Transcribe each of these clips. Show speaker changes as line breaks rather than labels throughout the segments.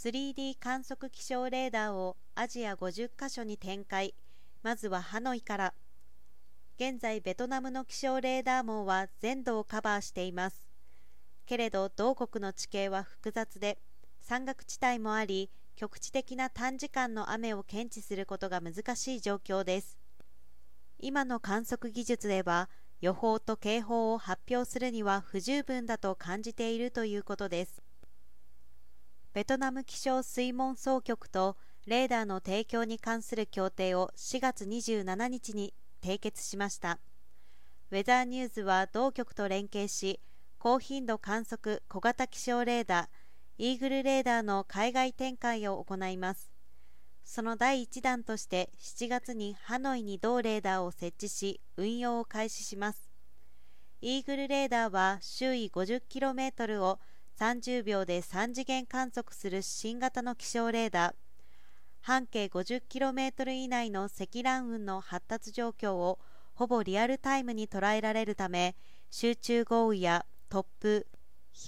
3D 観測気象レーダーをアジア50カ所に展開。まずはハノイから。現在ベトナムの気象レーダー網は全土をカバーしています。けれど同国の地形は複雑で山岳地帯もあり局地的な短時間の雨を検知することが難しい状況です。今の観測技術では予報と警報を発表するには不十分だと感じているということです。ベトナム気象水門総局とレーダーの提供に関する協定を4月27日に締結しました。ウェザーニューズは同局と連携し高頻度観測小型気象レーダーイーグルレーダーの海外展開を行います。その第1弾として7月にハノイに同レーダーを設置し運用を開始します。イーグルレーダーは周囲 50km を30秒で3次元観測する新型の気象レーダー。半径 50km 以内の積乱雲の発達状況をほぼリアルタイムに捉えられるため集中豪雨や突風、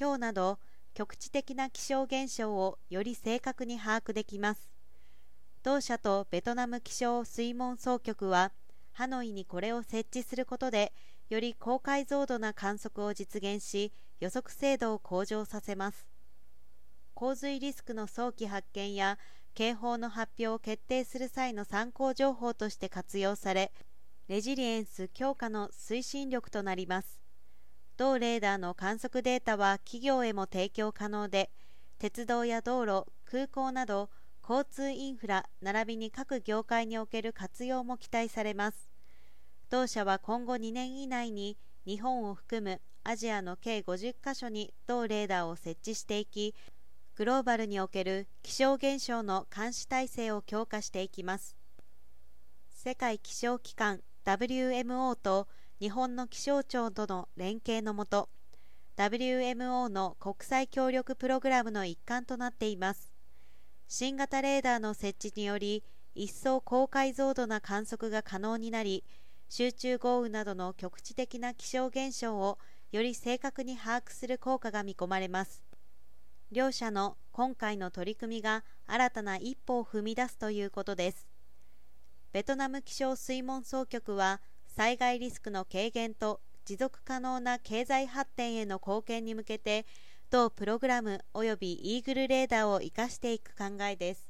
氷など局地的な気象現象をより正確に把握できます。同社とベトナム気象水門総局はハノイにこれを設置することでより高解像度な観測を実現し予測精度を向上させます。洪水リスクの早期発見や警報の発表を決定する際の参考情報として活用されレジリエンス強化の推進力となります。同レーダーの観測データは企業へも提供可能で鉄道や道路空港など交通インフラ並びに各業界における活用も期待されます。同社は今後2年以内に日本を含むアジアの計50カ所に同レーダーを設置していきグローバルにおける気象現象の監視体制を強化していきます。世界気象機関 WMO と日本の気象庁との連携のもと WMO の国際協力プログラムの一環となっています。新型レーダーの設置により一層高解像度な観測が可能になり集中豪雨などの局地的な気象現象をより正確に把握する効果が見込まれます。両社の今回の取り組みが新たな一歩を踏み出すということです。ベトナム気象水門総局は災害リスクの軽減と持続可能な経済発展への貢献に向けて同プログラム及びイーグルレーダーを生かしていく考えです。